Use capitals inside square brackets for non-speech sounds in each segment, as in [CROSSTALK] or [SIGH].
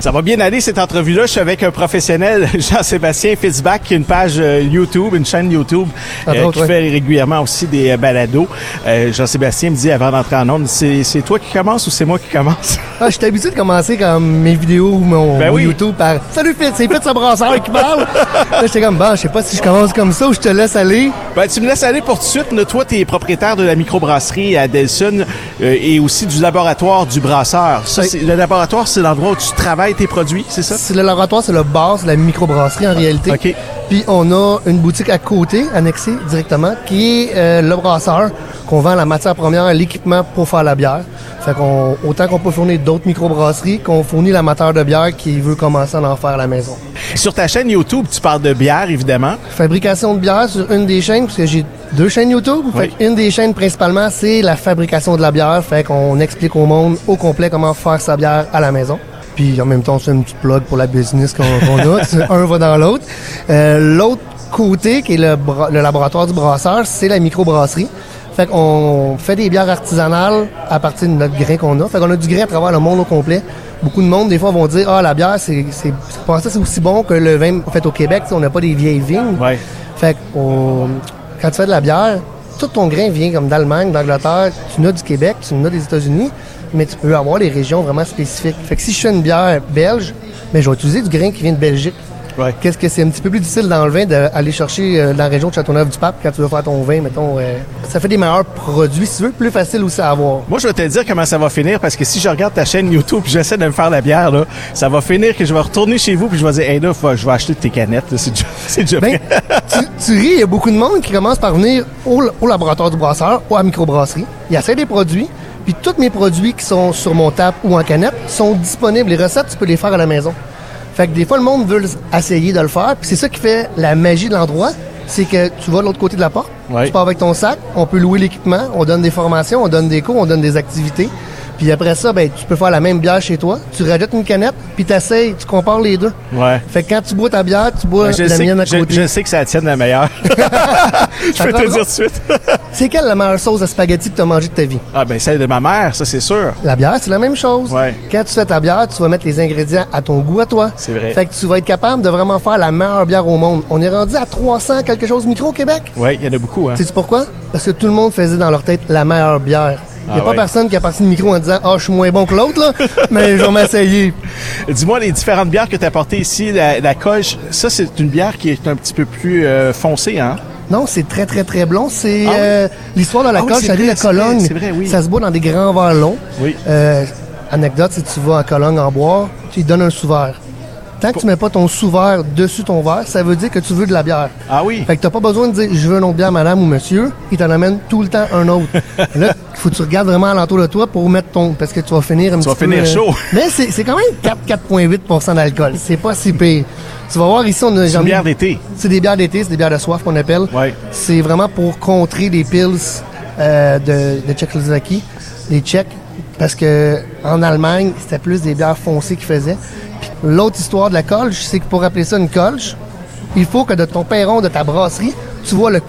Ça va bien aller cette entrevue-là. Je suis avec un professionnel, [LAUGHS] Jean-Sébastien Fitzbach, qui a une page euh, YouTube, une chaîne YouTube, Entre euh, qui ouais. fait régulièrement aussi des euh, balados. Euh, Jean-Sébastien me dit avant d'entrer en onde, c'est toi qui commence ou c'est moi qui commence? [LAUGHS] Ah, je suis habitué de commencer comme mes vidéos ou mon, Ben mon oui. YouTube par Salut Fitz, c'est Fitz brasseur qui parle. là, j'étais comme, bon, je sais pas si je commence comme ça ou je te laisse aller. Ben, tu me laisses aller pour tout de suite. Là, Toi, tu es propriétaire de la microbrasserie à Delson euh, et aussi du laboratoire du brasseur. Ça, Oui. le laboratoire, c'est l'endroit où tu travailles tes produits, c'est ça? C'est le laboratoire, c'est le bar, c'est la microbrasserie en réalité. OK. Puis on a une boutique à côté, annexée directement, qui est euh, le brasseur, qu'on vend la matière première, l'équipement pour faire la bière. Fait qu'on, autant qu'on peut fournir d'autres microbrasseries, qu'on fournit l'amateur de bière qui veut commencer à en faire à la maison. Sur ta chaîne YouTube, tu parles de bière, évidemment. fabrication de bière sur une des chaînes, parce que j'ai deux chaînes YouTube. Fait Oui. une des chaînes principalement, c'est la fabrication de la bière. Fait qu'on explique au monde au complet comment faire sa bière à la maison. Puis en même temps, c'est une petite plug pour la business qu'on qu'on a. [LAUGHS] Un va dans l'autre. Euh, l'autre côté, qui est le, laboratoire du brasseur, c'est la microbrasserie. Fait qu'on fait des bières artisanales à partir de notre grain qu'on a. Fait qu'on a du grain à travers le monde au complet. Beaucoup de monde, des fois, vont dire, ah, la bière, c'est, c'est, c'est, pas ça, c'est aussi bon que le vin fait au Québec. On n'a pas des vieilles vignes. Ouais. Fait que on- quand tu fais de la bière, tout ton grain vient comme d'Allemagne, d'Angleterre, tu n'as du Québec, tu n'as des États-Unis, mais tu peux avoir des régions vraiment spécifiques. Fait que si je fais une bière belge, mais je vais utiliser du grain qui vient de Belgique. Ouais. Qu'est-ce que c'est un petit peu plus difficile dans le vin d'aller chercher euh, dans la région de Châteauneuf-du-Pape quand tu veux faire ton vin, mettons. euh, ça fait des meilleurs produits, si tu veux, plus facile aussi à avoir. Moi, je vais te dire comment ça va finir parce que si je regarde ta chaîne YouTube puis j'essaie de me faire la bière, là, ça va finir que je vais retourner chez vous puis je vais dire, hey là, faut- je vais acheter tes canettes. C'est déjà, [LAUGHS] déjà Ben, [LAUGHS] tu, tu ris, il y a beaucoup de monde qui commence par venir au, au laboratoire du brasseur ou à la microbrasserie. Il essaie des produits, puis tous mes produits qui sont sur mon tap ou en canette sont disponibles. Les recettes, tu peux les faire à la maison. Fait que des fois, le monde veut essayer de le faire, puis c'est ça qui fait la magie de l'endroit. C'est que tu vas de l'autre côté de la porte, Ouais. tu pars avec ton sac, on peut louer l'équipement, on donne des formations, on donne des cours, on donne des activités. Puis après ça, ben, tu peux faire la même bière chez toi, tu rajoutes une canette, puis tu essayes, tu compares les deux. Ouais. Fait que quand tu bois ta bière, tu bois je, la sais, mienne à côté. je sais que la tienne la meilleure. [LAUGHS] je peux te le dire tout de suite. [LAUGHS] C'est quelle la meilleure sauce à spaghetti que tu as mangée de ta vie? ah ben celle de ma mère, ça c'est sûr. La bière, c'est la même chose. Ouais. Quand tu fais ta bière, tu vas mettre les ingrédients à ton goût à toi. C'est vrai. Fait que tu vas être capable de vraiment faire la meilleure bière au monde. On est rendu à 300 quelque chose micro au Québec. Ouais, il y en a beaucoup. Hein. Sais-tu pourquoi? Parce que tout le monde faisait dans leur tête la meilleure bière. Il n'y a Ah pas ouais. personne qui a parti le micro en disant « Ah, je suis moins bon que l'autre, là, [LAUGHS] mais je vais m'essayer. Dis-moi les différentes bières que tu as apportées ici, la, la Colche, ça c'est une bière qui est un petit peu plus euh, foncée, hein? » Non, c'est très, très, très blond. C'est Ah oui? euh, l'histoire de la Ah oui, coche vrai, de c'est vrai, Cologne. c'est vrai, oui. Ça se boit dans des grands verres longs. Oui. Euh, anecdote, si tu vas à Cologne en boire, tu lui donnes un sous-verre. Tant que tu mets pas ton sous-verre dessus ton verre, ça veut dire que tu veux de la bière. Ah oui? Fait que t'as pas besoin de dire je veux un autre bière, madame ou monsieur. Il t'en amène tout le temps un autre. [LAUGHS] là, il faut que tu regardes vraiment alentour de toi pour mettre ton. Parce que tu vas finir un Tu petit vas finir euh, chaud. Mais c'est quand même 4, 4,8% d'alcool. C'est pas si pire. Tu vas voir ici, on a C'est une bière d'été. C'est des bières d'été, c'est des bières de soif qu'on appelle. Ouais. C'est vraiment pour contrer les pills euh, de, de Tchécoslovaquie, les Tchèques, parce que en Allemagne, c'était plus des bières foncées qu'ils faisaient. L'autre histoire de la colche, c'est que pour appeler ça une colche, il faut que de ton perron de ta brasserie, tu vois le,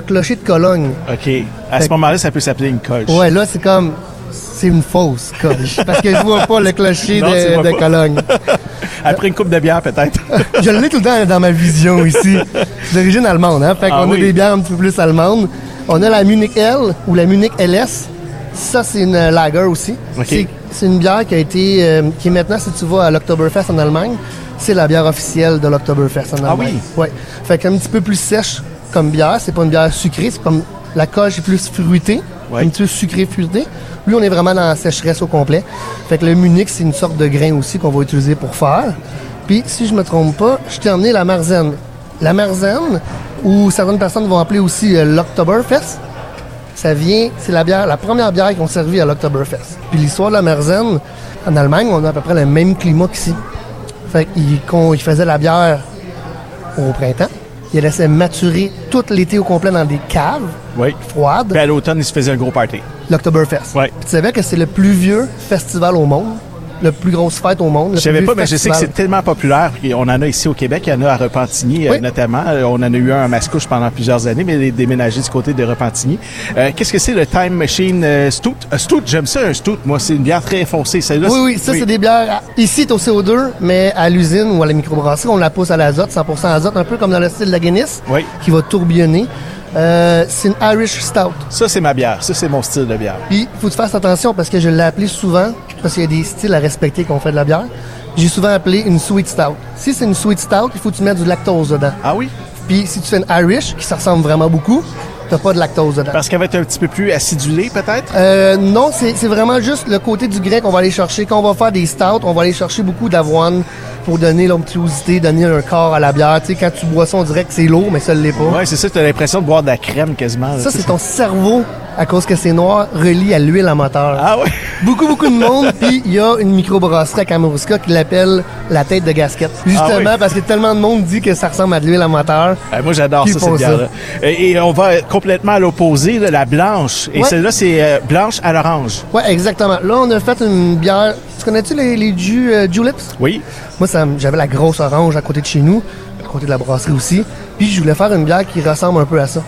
clocher de Cologne. OK. À ce moment-là, ça peut s'appeler une Colche. Ouais, là, c'est comme... C'est une fausse colche, [LAUGHS] parce que je vois pas le clocher Non, de. Cologne. [LAUGHS] Après une coupe de bière, peut-être. [LAUGHS] Je l'ai tout le temps dans ma vision ici. C'est d'origine allemande, hein? Fait Ah qu'on oui. a des bières un petit peu plus allemandes. On a la Munich L ou la Munich LS. Ça, c'est une lager aussi. C'est- une bière qui a été, euh, qui est maintenant, si tu vas à l'Oktoberfest en Allemagne, c'est la bière officielle de l'Oktoberfest en Ah Allemagne. oui? Ouais. Fait qu'un petit peu plus sèche comme bière. C'est pas une bière sucrée. C'est comme la coche est plus fruitée. Ouais. Un petit peu sucré fruité. Lui, on est vraiment dans la sécheresse au complet. Fait que le Munich, c'est une sorte de grain aussi qu'on va utiliser pour faire. Puis, si je me trompe pas, je t'ai emmené la Marzen. La Marzen, ou certaines personnes vont appeler aussi euh, l'Oktoberfest, ça vient, c'est la bière, la première bière qu'ils ont servi à l'Oktoberfest. Puis l'histoire de la Merzen, en Allemagne, on a à peu près le même climat qu'ici. Fait qu'ils qu'on- ils faisaient la bière au printemps. Ils la laissaient maturer tout l'été au complet dans des caves Oui. froides. Puis à l'automne, il se faisait un gros party. L'Oktoberfest. Ouais. Puis tu savais que c'est le plus vieux festival au monde. La plus grosse fête au monde. Je savais pas, mais je sais que c'est tellement populaire. On en a ici au Québec, il y en a à Repentigny euh, Oui. notamment. Euh, On en a eu un à Mascouche pendant plusieurs années, mais il est déménagé du côté de Repentigny. Euh, Qu'est-ce que c'est le Time Machine Stout? Stout, j'aime ça, un Stout. Moi, c'est une bière très foncée. Celle-là, Oui, oui, ça, c'est des bières. à- Ici, c'est au CO2, mais à l'usine ou à la microbrasserie, on la pousse à l'azote, 100% azote, un peu comme dans le style de la Guinness, Oui. qui va tourbillonner. Euh, c'est une Irish Stout. Ça, c'est ma bière. Ça, c'est mon style de bière. Puis, faut que tu fasses attention parce que je l'ai appelé souvent, parce qu'il y a des styles à respecter quand on fait de la bière. J'ai souvent appelé une Sweet Stout. Si c'est une Sweet Stout, il faut que tu mettes du lactose dedans. Ah oui? Puis, si tu fais une Irish, qui ça ressemble vraiment beaucoup, t'as pas de lactose dedans. Parce qu'elle va être un petit peu plus acidulée, peut-être? Euh, non, c'est vraiment juste le côté du grain qu'on va aller chercher. Quand on va faire des stouts, on va aller chercher beaucoup d'avoine pour donner l'onctuosité, donner un corps à la bière. Tu sais, quand tu bois ça, on dirait que c'est lourd, mais ça l'est pas. Ouais, c'est ça, tu as l'impression de boire de la crème quasiment. là, Ça, c'est ton cerveau, à cause que c'est noir, relié à l'huile à moteur. Ah ouais? Beaucoup, beaucoup de monde. [LAUGHS] Puis il y a une microbrasserie à Kamouraska qui l'appelle la tête de gasquette. Justement, Ah oui? parce que tellement de monde dit que ça ressemble à de l'huile à moteur. Euh, moi, j'adore ça, cette bière-là. Et, et on va complètement à l'opposé, la blanche. Et Ouais. celle-là, c'est euh, blanche à l'orange. Ouais, exactement. Là, on a fait une bière. Tu connais-tu les, les jus euh, Juleps? Oui. Moi, j'avais la grosse orange à côté de chez nous, à côté de la brasserie aussi. Puis je voulais faire une bière qui ressemble un peu à ça.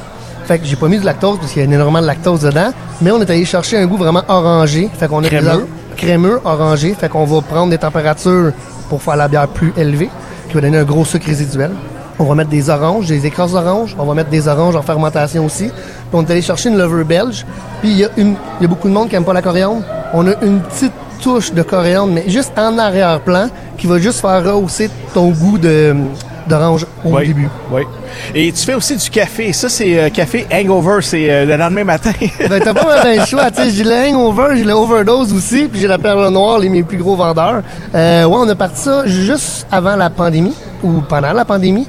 Fait que j'ai pas mis de lactose parce qu'il y a énormément de lactose dedans, mais on est allé chercher un goût vraiment orangé. Fait qu'on a Crémeux. crémeux, orangé. Fait qu'on va prendre des températures pour faire la bière plus élevée, qui va donner un gros sucre résiduel. On va mettre des oranges, des écrases d'oranges. On va mettre des oranges en fermentation aussi. Puis on est allé chercher une levure belge. Puis il y a une, y a beaucoup de monde qui aime pas la coriandre. On a une petite touche de coriandre, mais juste en arrière-plan, qui va juste faire rehausser ton goût de d'orange au Oui. début. Oui. Et tu fais aussi du café. Ça, c'est euh, café hangover. C'est euh, le lendemain matin. [LAUGHS] Ben, t'as pas mal le choix, tu sais, j'ai le hangover, j'ai le overdose aussi, puis j'ai la perle noire, les mes plus gros vendeurs. Euh, ouais, on a parti ça juste avant la pandémie, ou pendant la pandémie.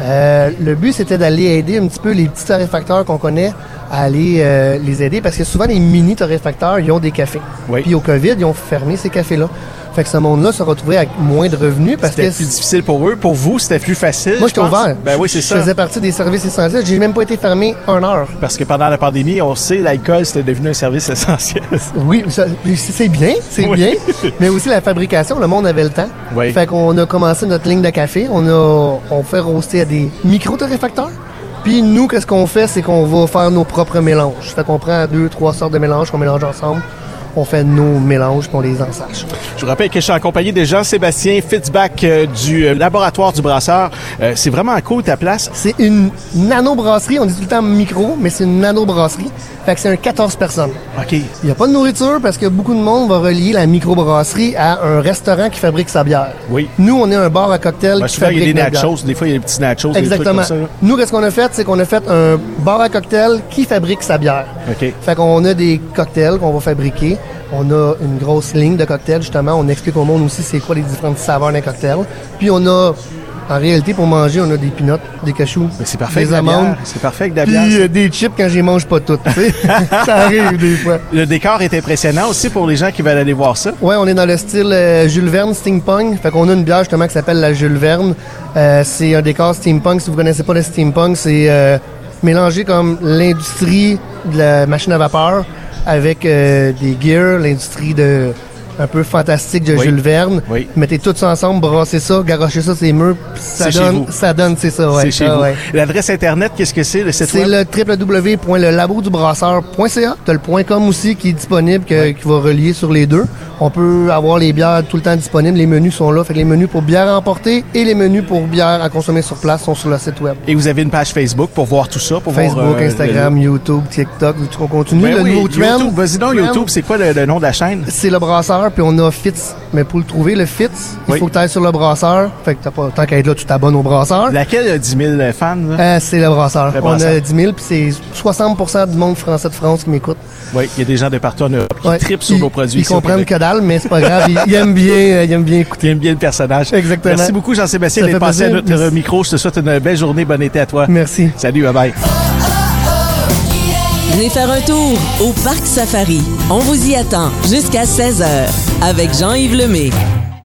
Euh, le but, c'était d'aller aider un petit peu les petits torréfacteurs qu'on connaît à aller euh, les aider, parce que souvent, les mini torréfacteurs, ils ont des cafés. Oui. Puis au COVID, ils ont fermé ces cafés-là. Fait que ce monde-là se retrouvait avec moins de revenus, parce que C'était plus difficile pour eux. Pour vous, c'était plus facile. moi, je j'étais ouvert. Ben oui, c'est Je ça. faisais partie des services essentiels. J'ai même pas été fermé un heure. Parce que pendant la pandémie, on sait, l'alcool, c'était devenu un service [LAUGHS] essentiel. Oui, c'est bien, c'est Oui. bien. Mais aussi la fabrication, le monde avait le temps. Oui. Fait qu'on a commencé notre ligne de café. On a, on fait roaster à des micro-torréfacteurs. Puis nous, qu'est-ce qu'on fait, c'est qu'on va faire nos propres mélanges. Fait qu'on prend deux, trois sortes de mélanges qu'on mélange ensemble. On fait nos mélanges on les ensage. Je vous rappelle que je suis en compagnie de Jean-Sébastien Fitzbach euh, du euh, laboratoire du brasseur. Euh, c'est vraiment cool ta place. C'est une nano-brasserie. On dit tout le temps micro, mais c'est une nano-brasserie. Fait que c'est un 14 personnes. OK. Il n'y a pas de nourriture parce que beaucoup de monde va relier la microbrasserie à un restaurant qui fabrique sa bière. Oui. Nous, on est un bar à cocktail Ben, qui souvent, il y a fabrique des bière. nachos. Des fois, il y a des petits nachos. des trucs Exactement. comme ça, là. Nous, qu'est-ce qu'on a fait, c'est qu'on a fait un bar à cocktail qui fabrique sa bière. OK. Fait qu'on a des cocktails qu'on va fabriquer. On a une grosse ligne de cocktails, justement. On explique au monde aussi c'est quoi les différentes saveurs d'un cocktail. Puis on a, en réalité, pour manger, on a des peanuts, des cachous, Mais c'est parfait des amandes. C'est parfait avec de la puis euh, des chips quand je les mange pas toutes. [LAUGHS] [LAUGHS] ça arrive des fois. Le décor est impressionnant aussi pour les gens qui veulent aller voir ça. Ouais, on est dans le style euh, Jules Verne steampunk. Fait qu'on a une bière justement qui s'appelle la Jules Verne. Euh, c'est un décor steampunk. Si vous connaissez pas le steampunk, c'est euh, mélanger comme l'industrie de la machine à vapeur avec euh, des gears, l'industrie de un peu fantastique de Oui. Jules Verne. Oui. Mettez tout ça ensemble, brassez ça, garochez ça ces murs, puis ça C'est donne, ça donne, c'est ça, ouais. c'est chez Ah, vous. ouais. L'adresse Internet, qu'est-ce que c'est, le site C'est le www.lelabodubrasseur.ca. T'as le point .com aussi qui est disponible, que- qui va relier sur les deux. On peut avoir les bières tout le temps disponibles. Les menus sont là. Fait que les menus pour bière à emporter et les menus pour bière à consommer sur place sont sur le site web. Et vous avez une page Facebook pour voir tout ça, pour Facebook, voir... euh, Instagram, YouTube, TikTok. Qu'on continue? le- Ben le oui, nouveau trend? YouTube. Vas-y donc, YouTube, c'est quoi le, le nom de la chaîne? C'est le brasseur, puis on a Fitz. Mais pour le trouver, le Fitz, il faut que tu ailles sur le brasseur. Fait que t'as pas, tant qu'à être là, tu t'abonnes au brasseur. Laquelle a 10 000 fans? Euh, c'est le brasseur. Le On brasseur. a 10 000, puis c'est 60% du monde français de France qui m'écoute. Oui, il y a des gens de partout en Europe qui Ouais. tripent sur nos produits. Ils comprennent que dalle, mais c'est pas grave. Ils aiment bien, euh, ils aiment bien écouter. Qui aiment bien le personnage. Exactement. Merci beaucoup, Jean-Sébastien, d'être passé à notre Merci. micro. Je te souhaite une belle journée. Bon été à toi. Merci. Salut, bye-bye. Venez faire un tour au Parc Safari. On vous y attend jusqu'à 16h avec Jean-Yves Lemay.